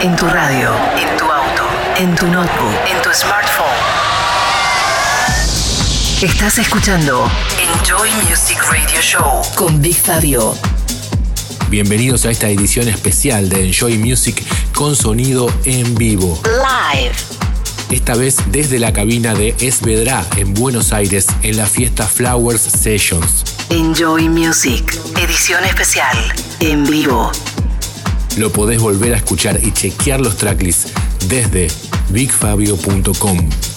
En tu radio, en tu auto, en tu notebook, en tu smartphone. Estás escuchando Enjoy Music Radio Show con Big Fabio. Bienvenidos a esta edición especial de Enjoy Music con sonido en vivo. Live. Esta vez desde la cabina de Esvedra en Buenos Aires en la fiesta Flowers Sessions. Enjoy Music. Edición especial. En vivo. Lo podés volver a escuchar y chequear los tracklists desde bigfabio.com.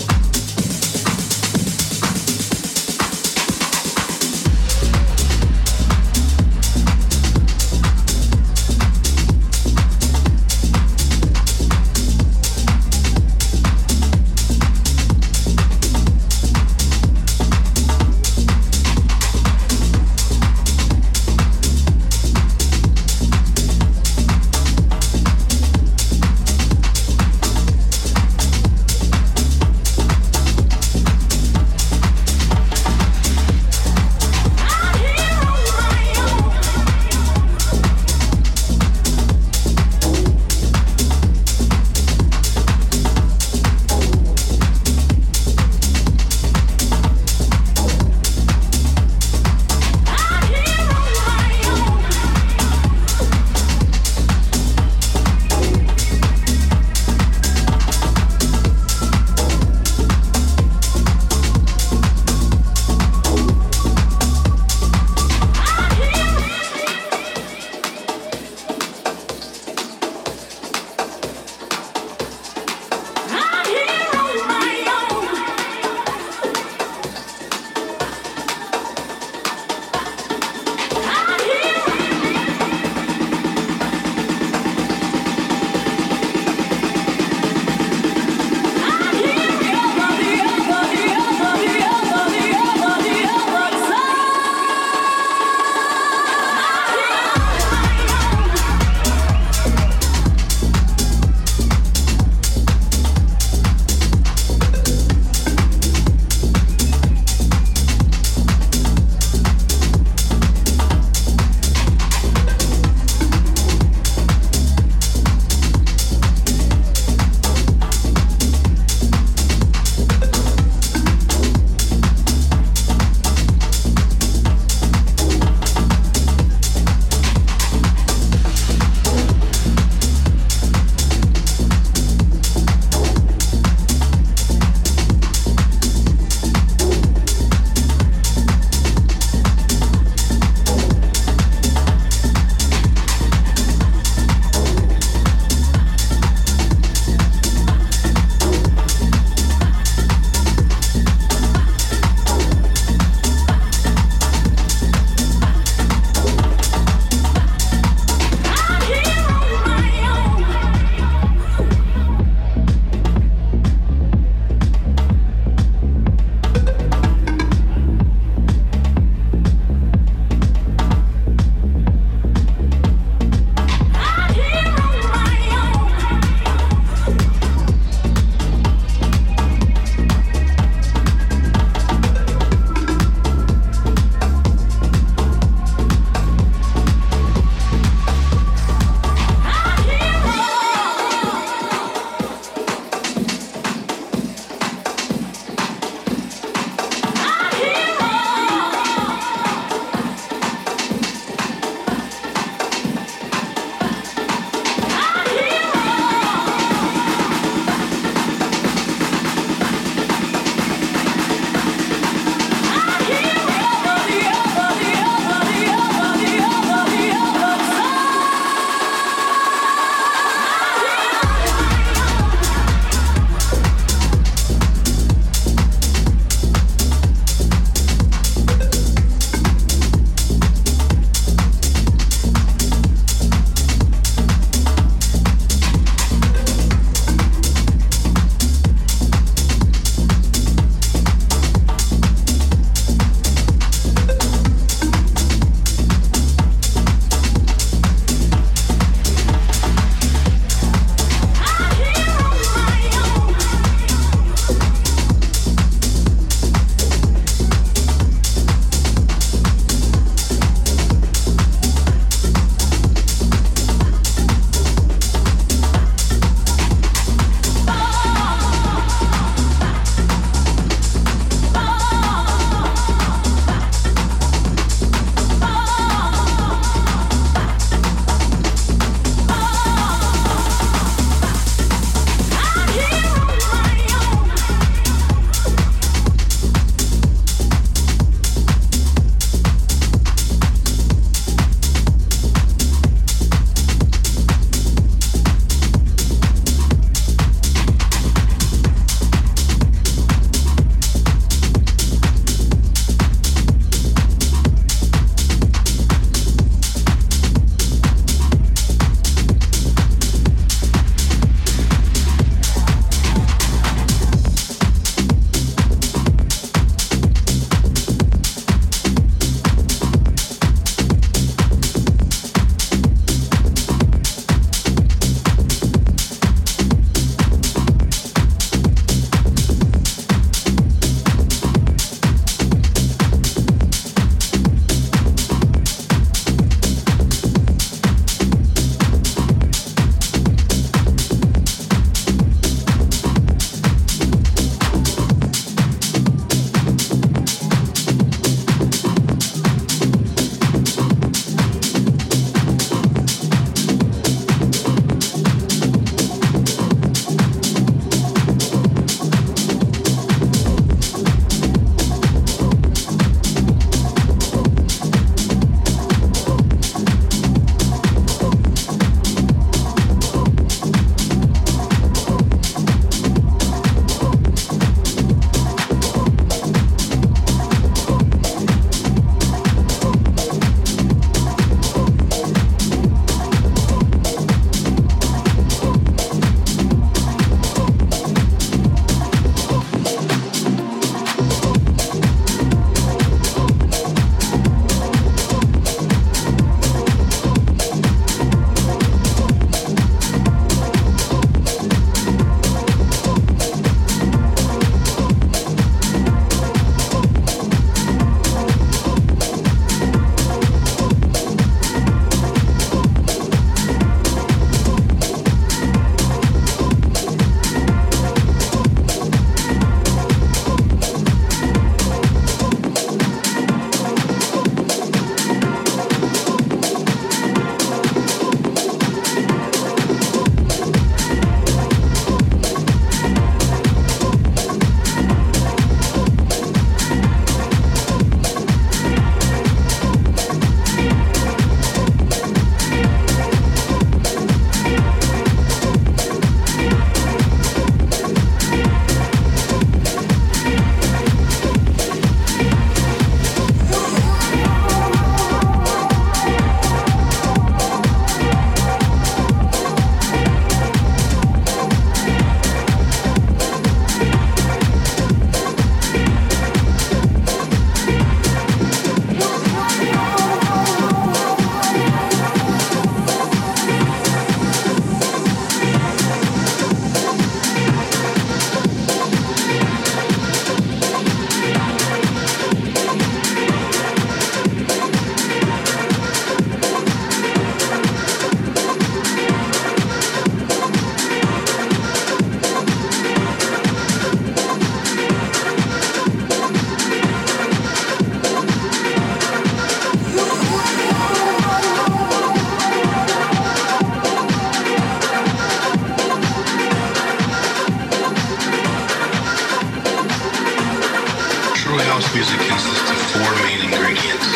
Early house music consists of four main ingredients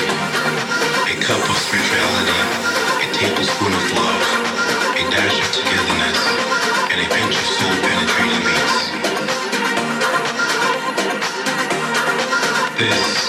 a cup of spirituality, a tablespoon of love, a dash of togetherness, and a pinch of soul penetrating beats. This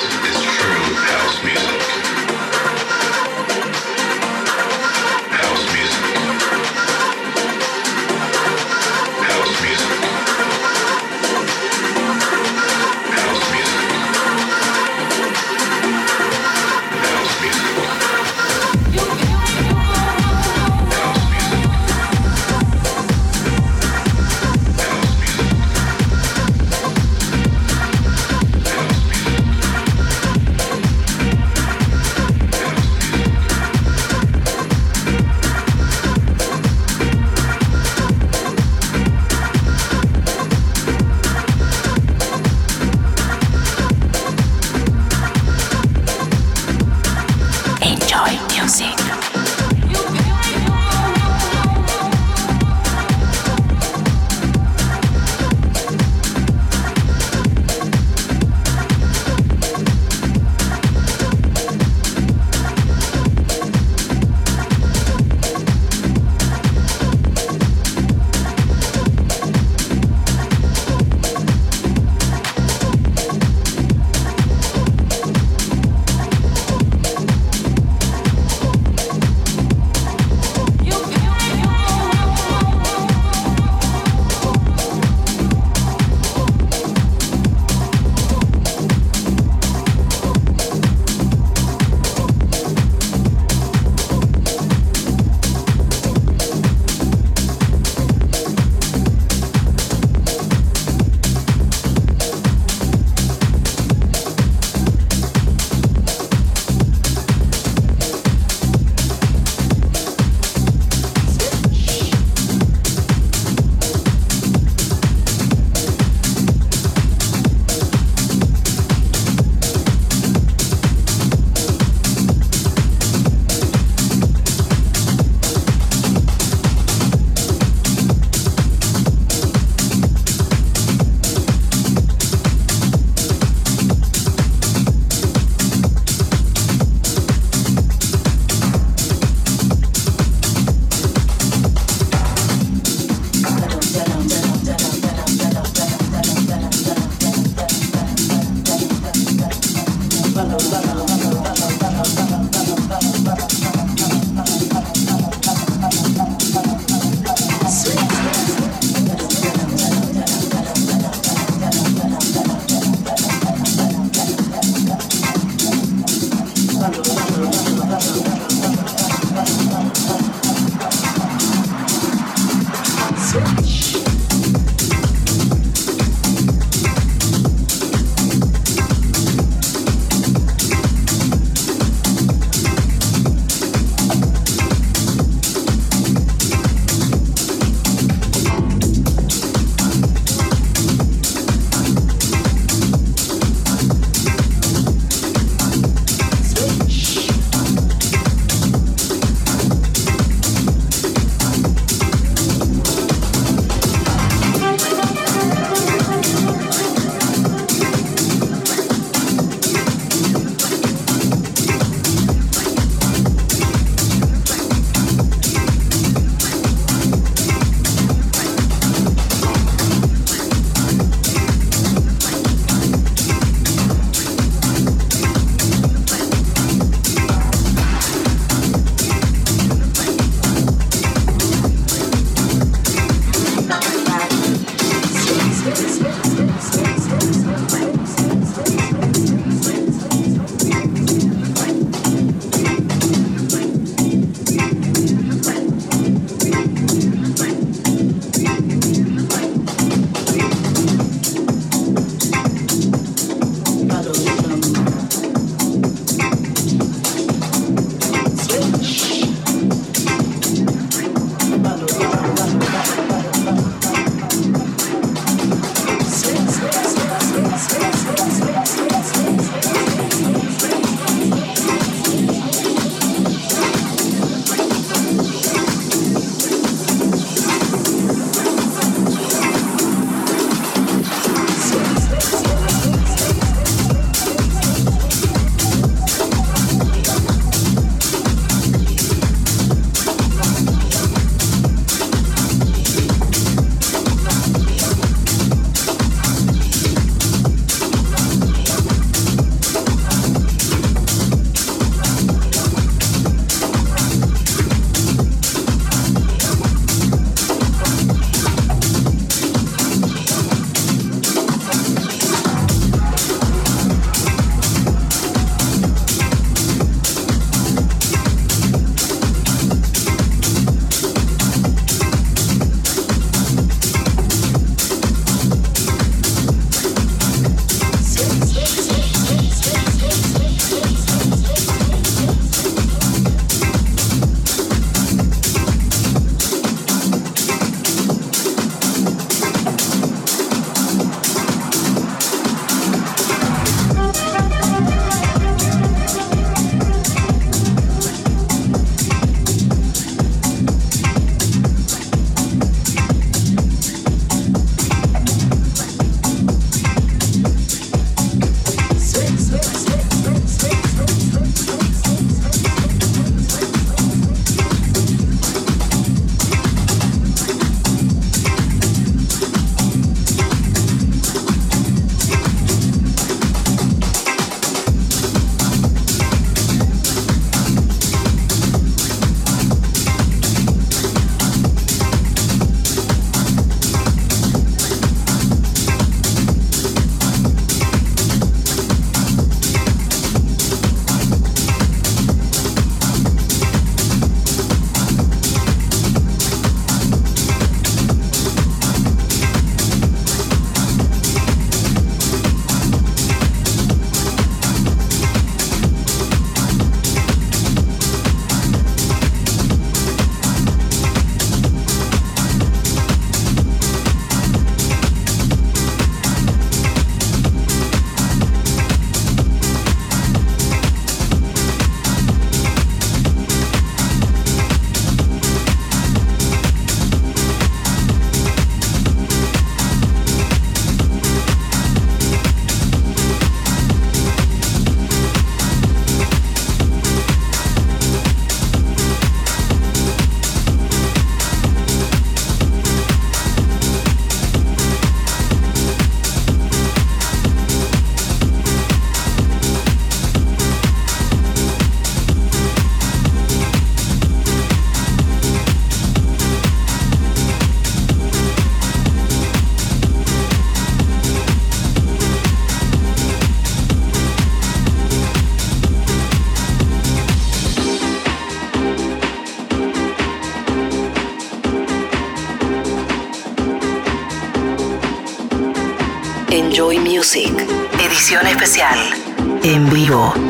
En vivo.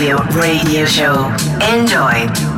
Fabio Radio Show. Enjoy.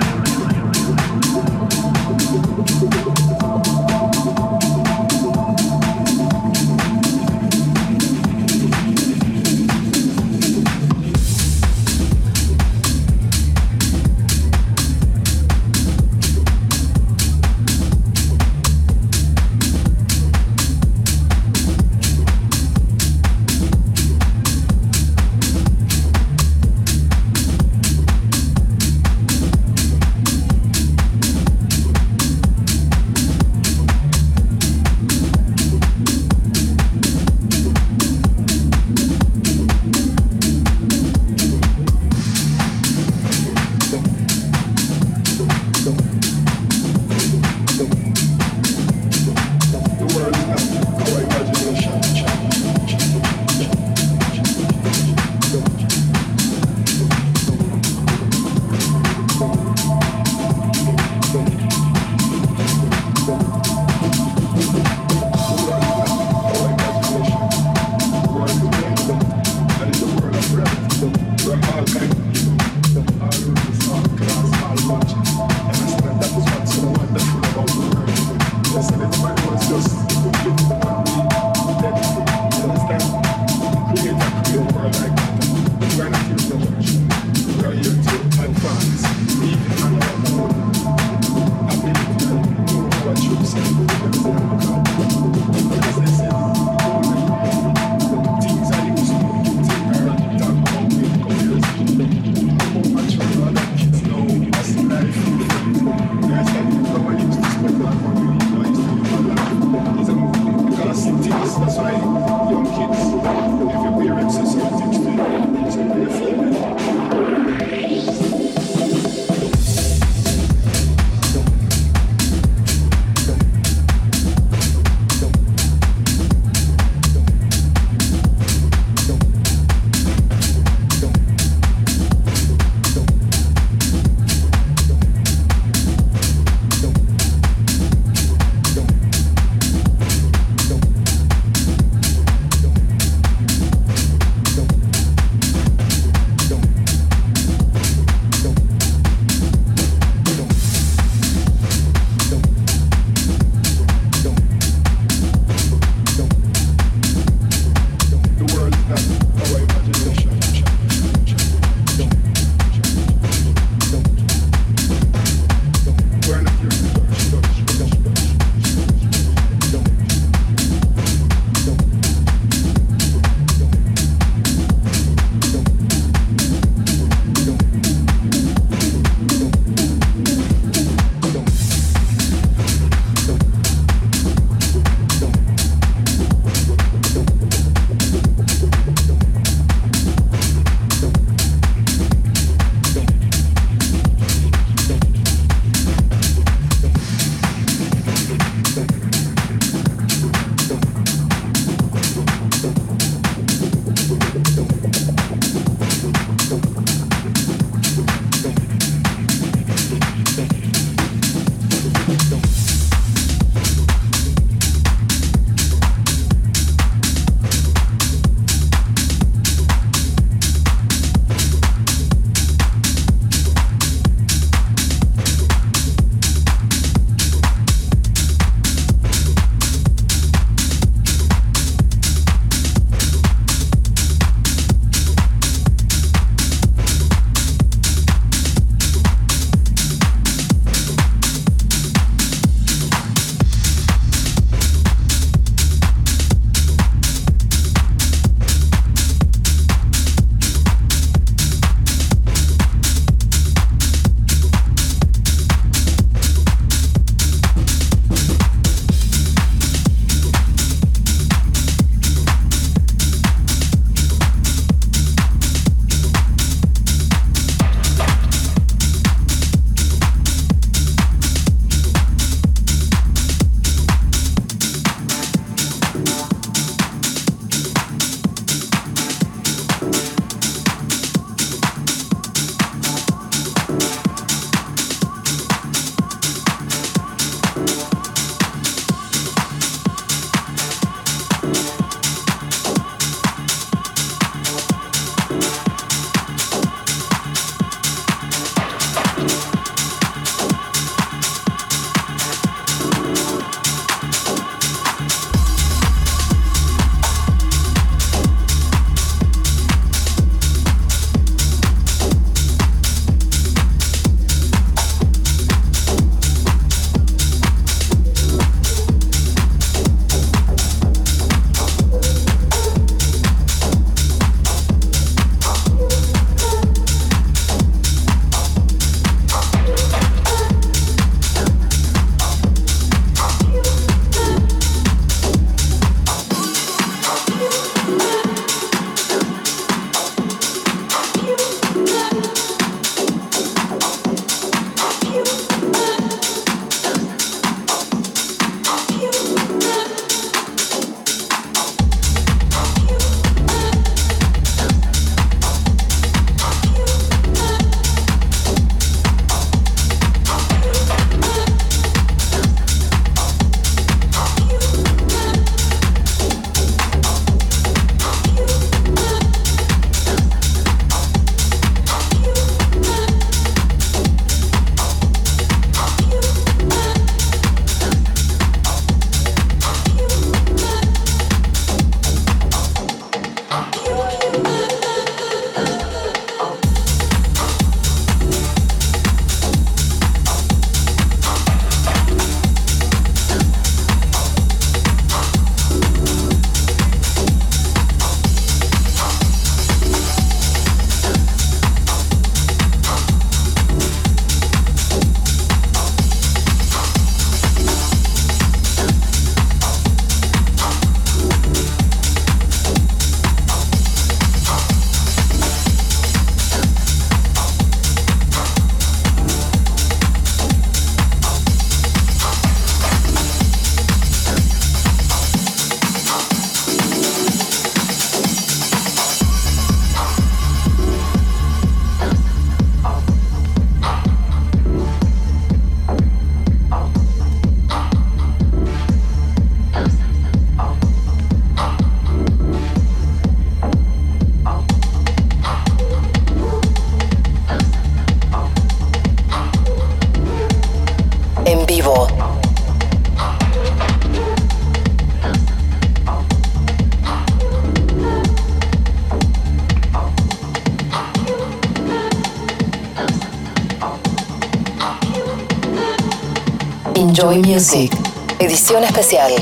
Enjoy Music, edición especial.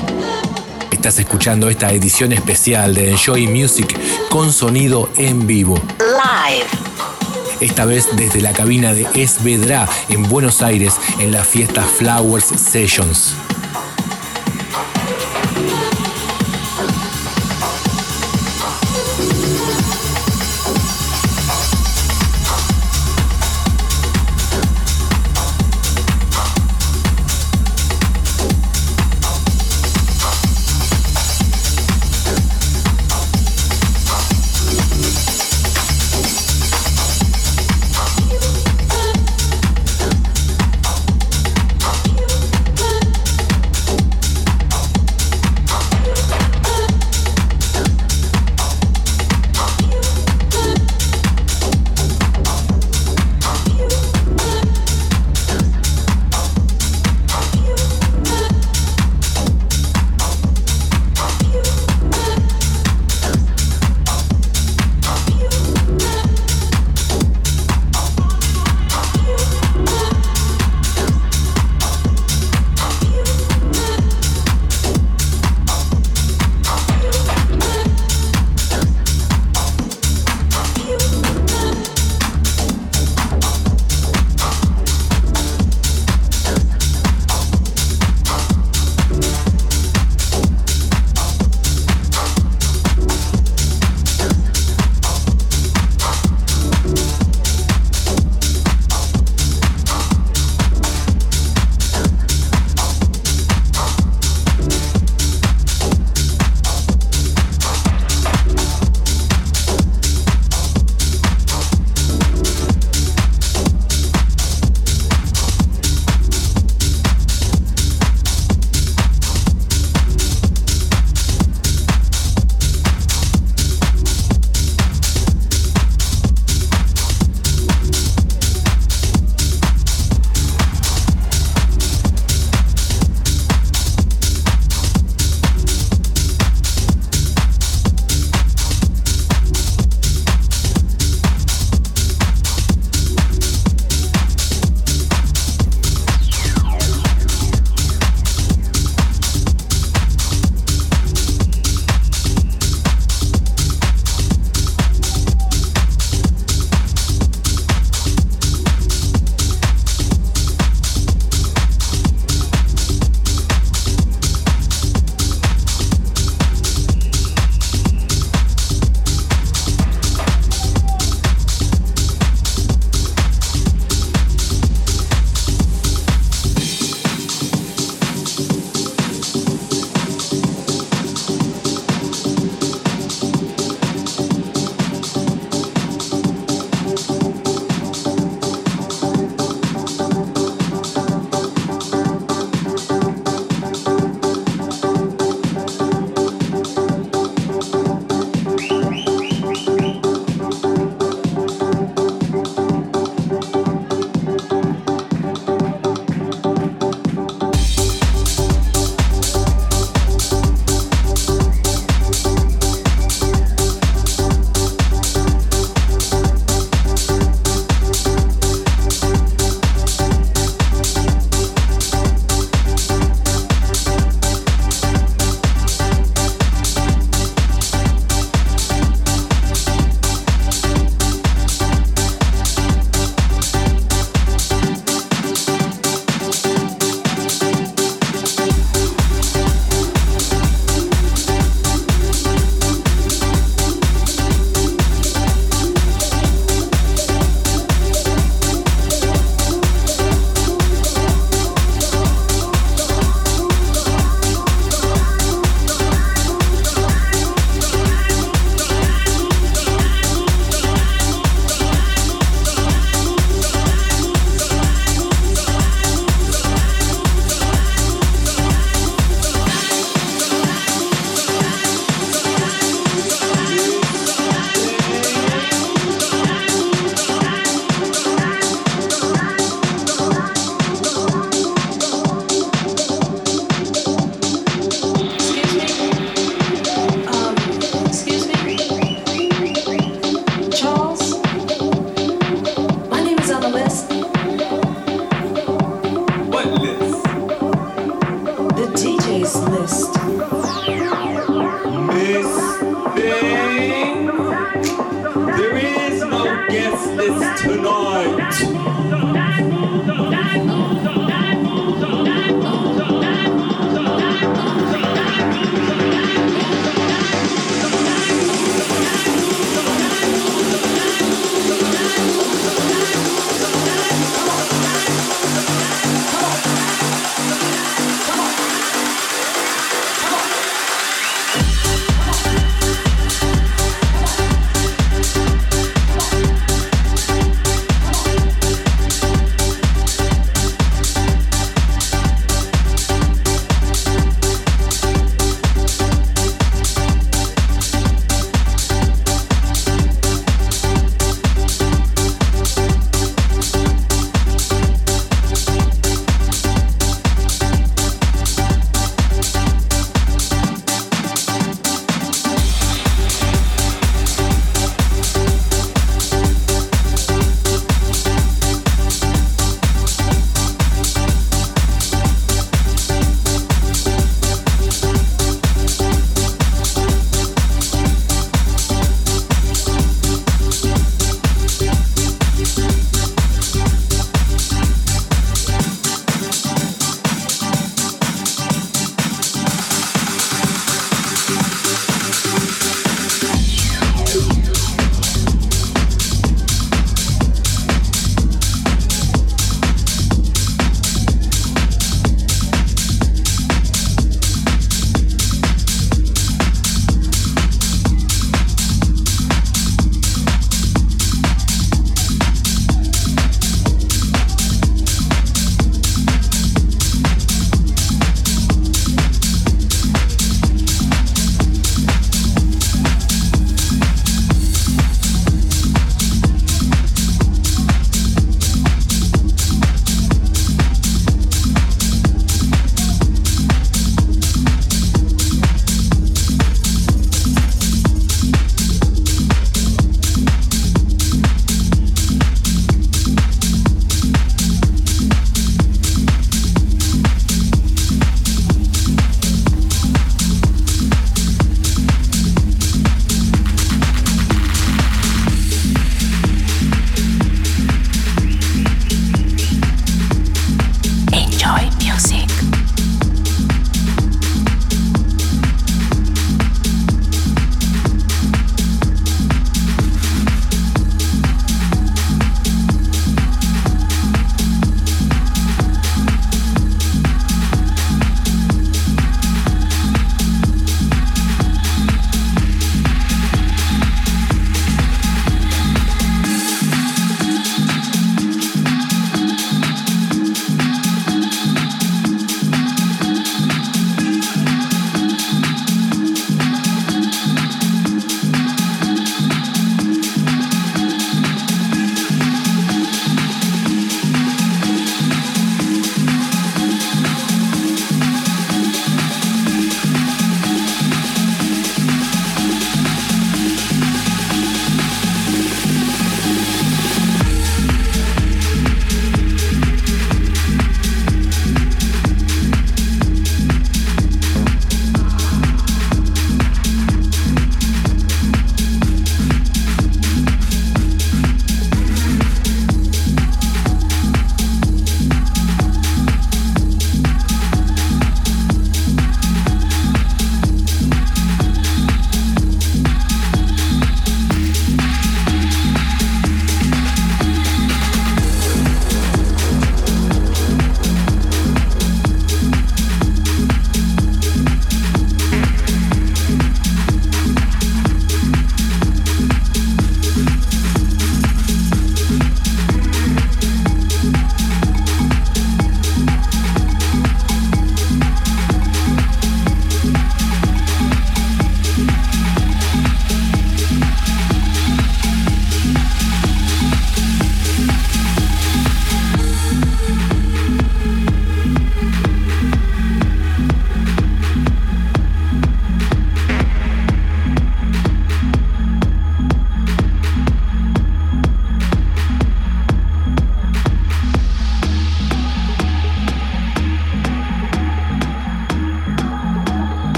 Estás escuchando esta edición especial de Enjoy Music con sonido en vivo. Live. Esta vez desde la cabina de Esvedra en Buenos Aires en la fiesta Flowers Sessions.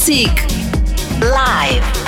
Music Live.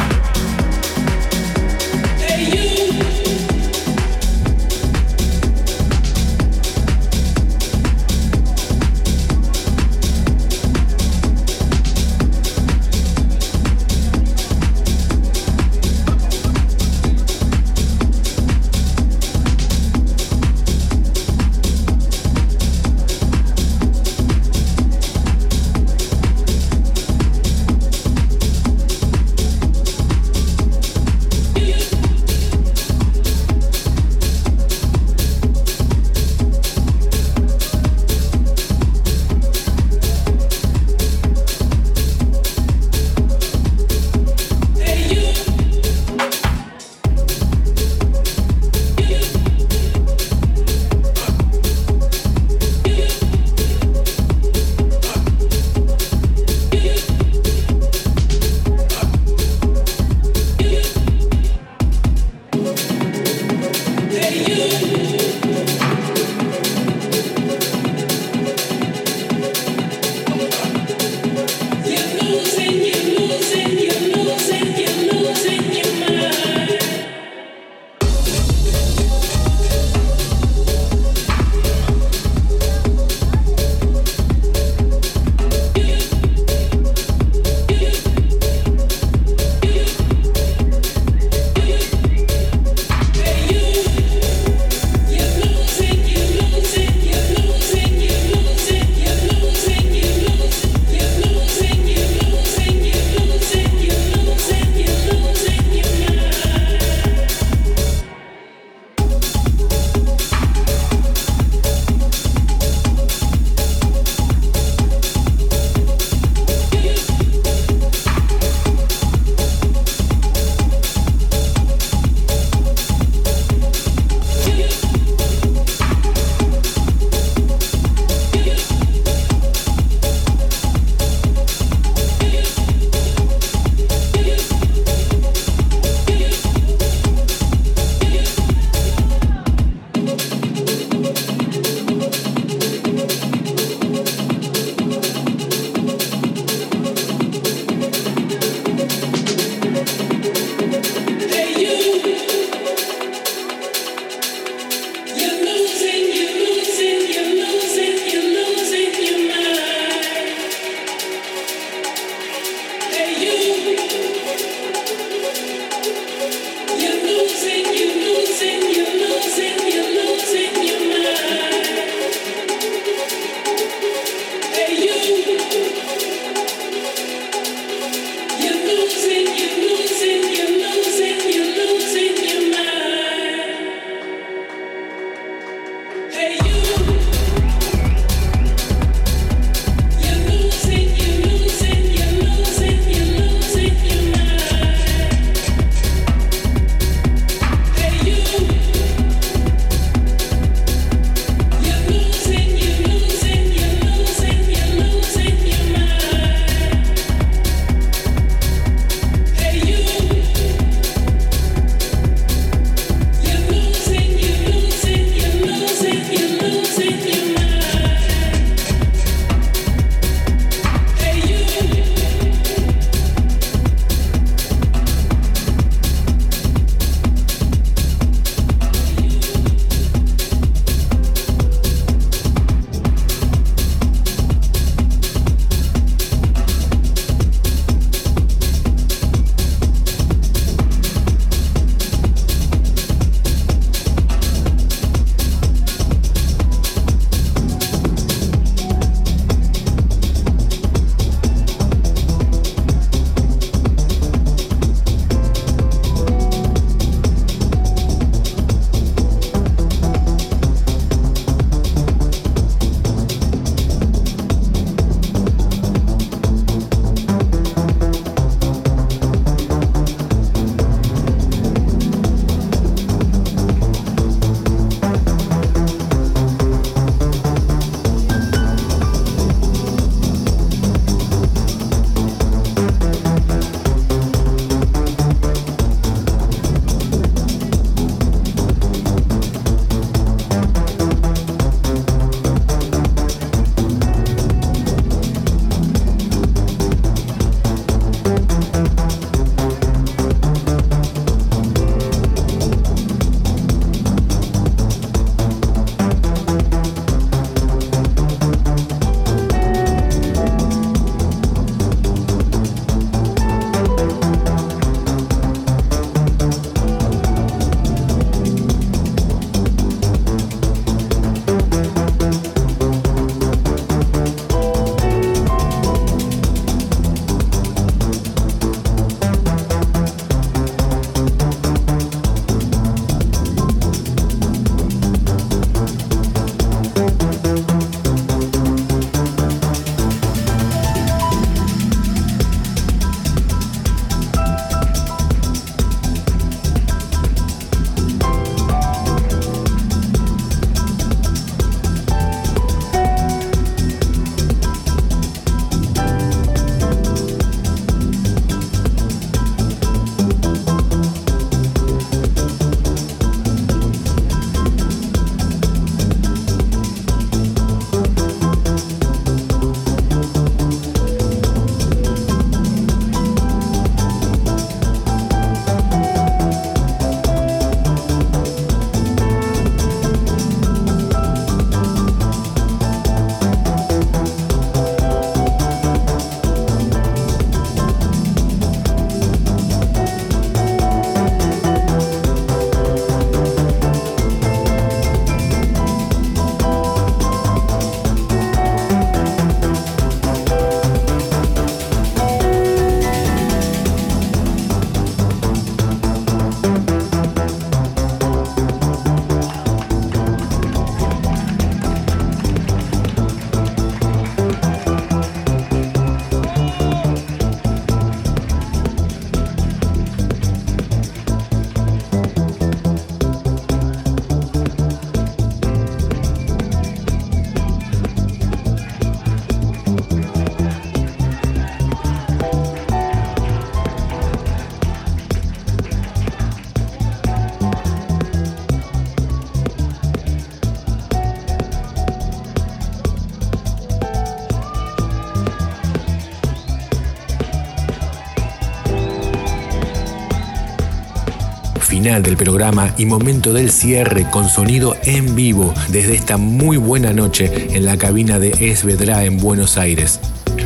Final del programa y momento del cierre con sonido en vivo desde esta muy buena noche en la cabina de Esvedra en Buenos Aires.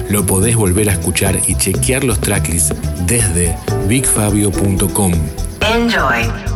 Lo podés volver a escuchar y chequear los tracklists desde bigfabio.com. Enjoy.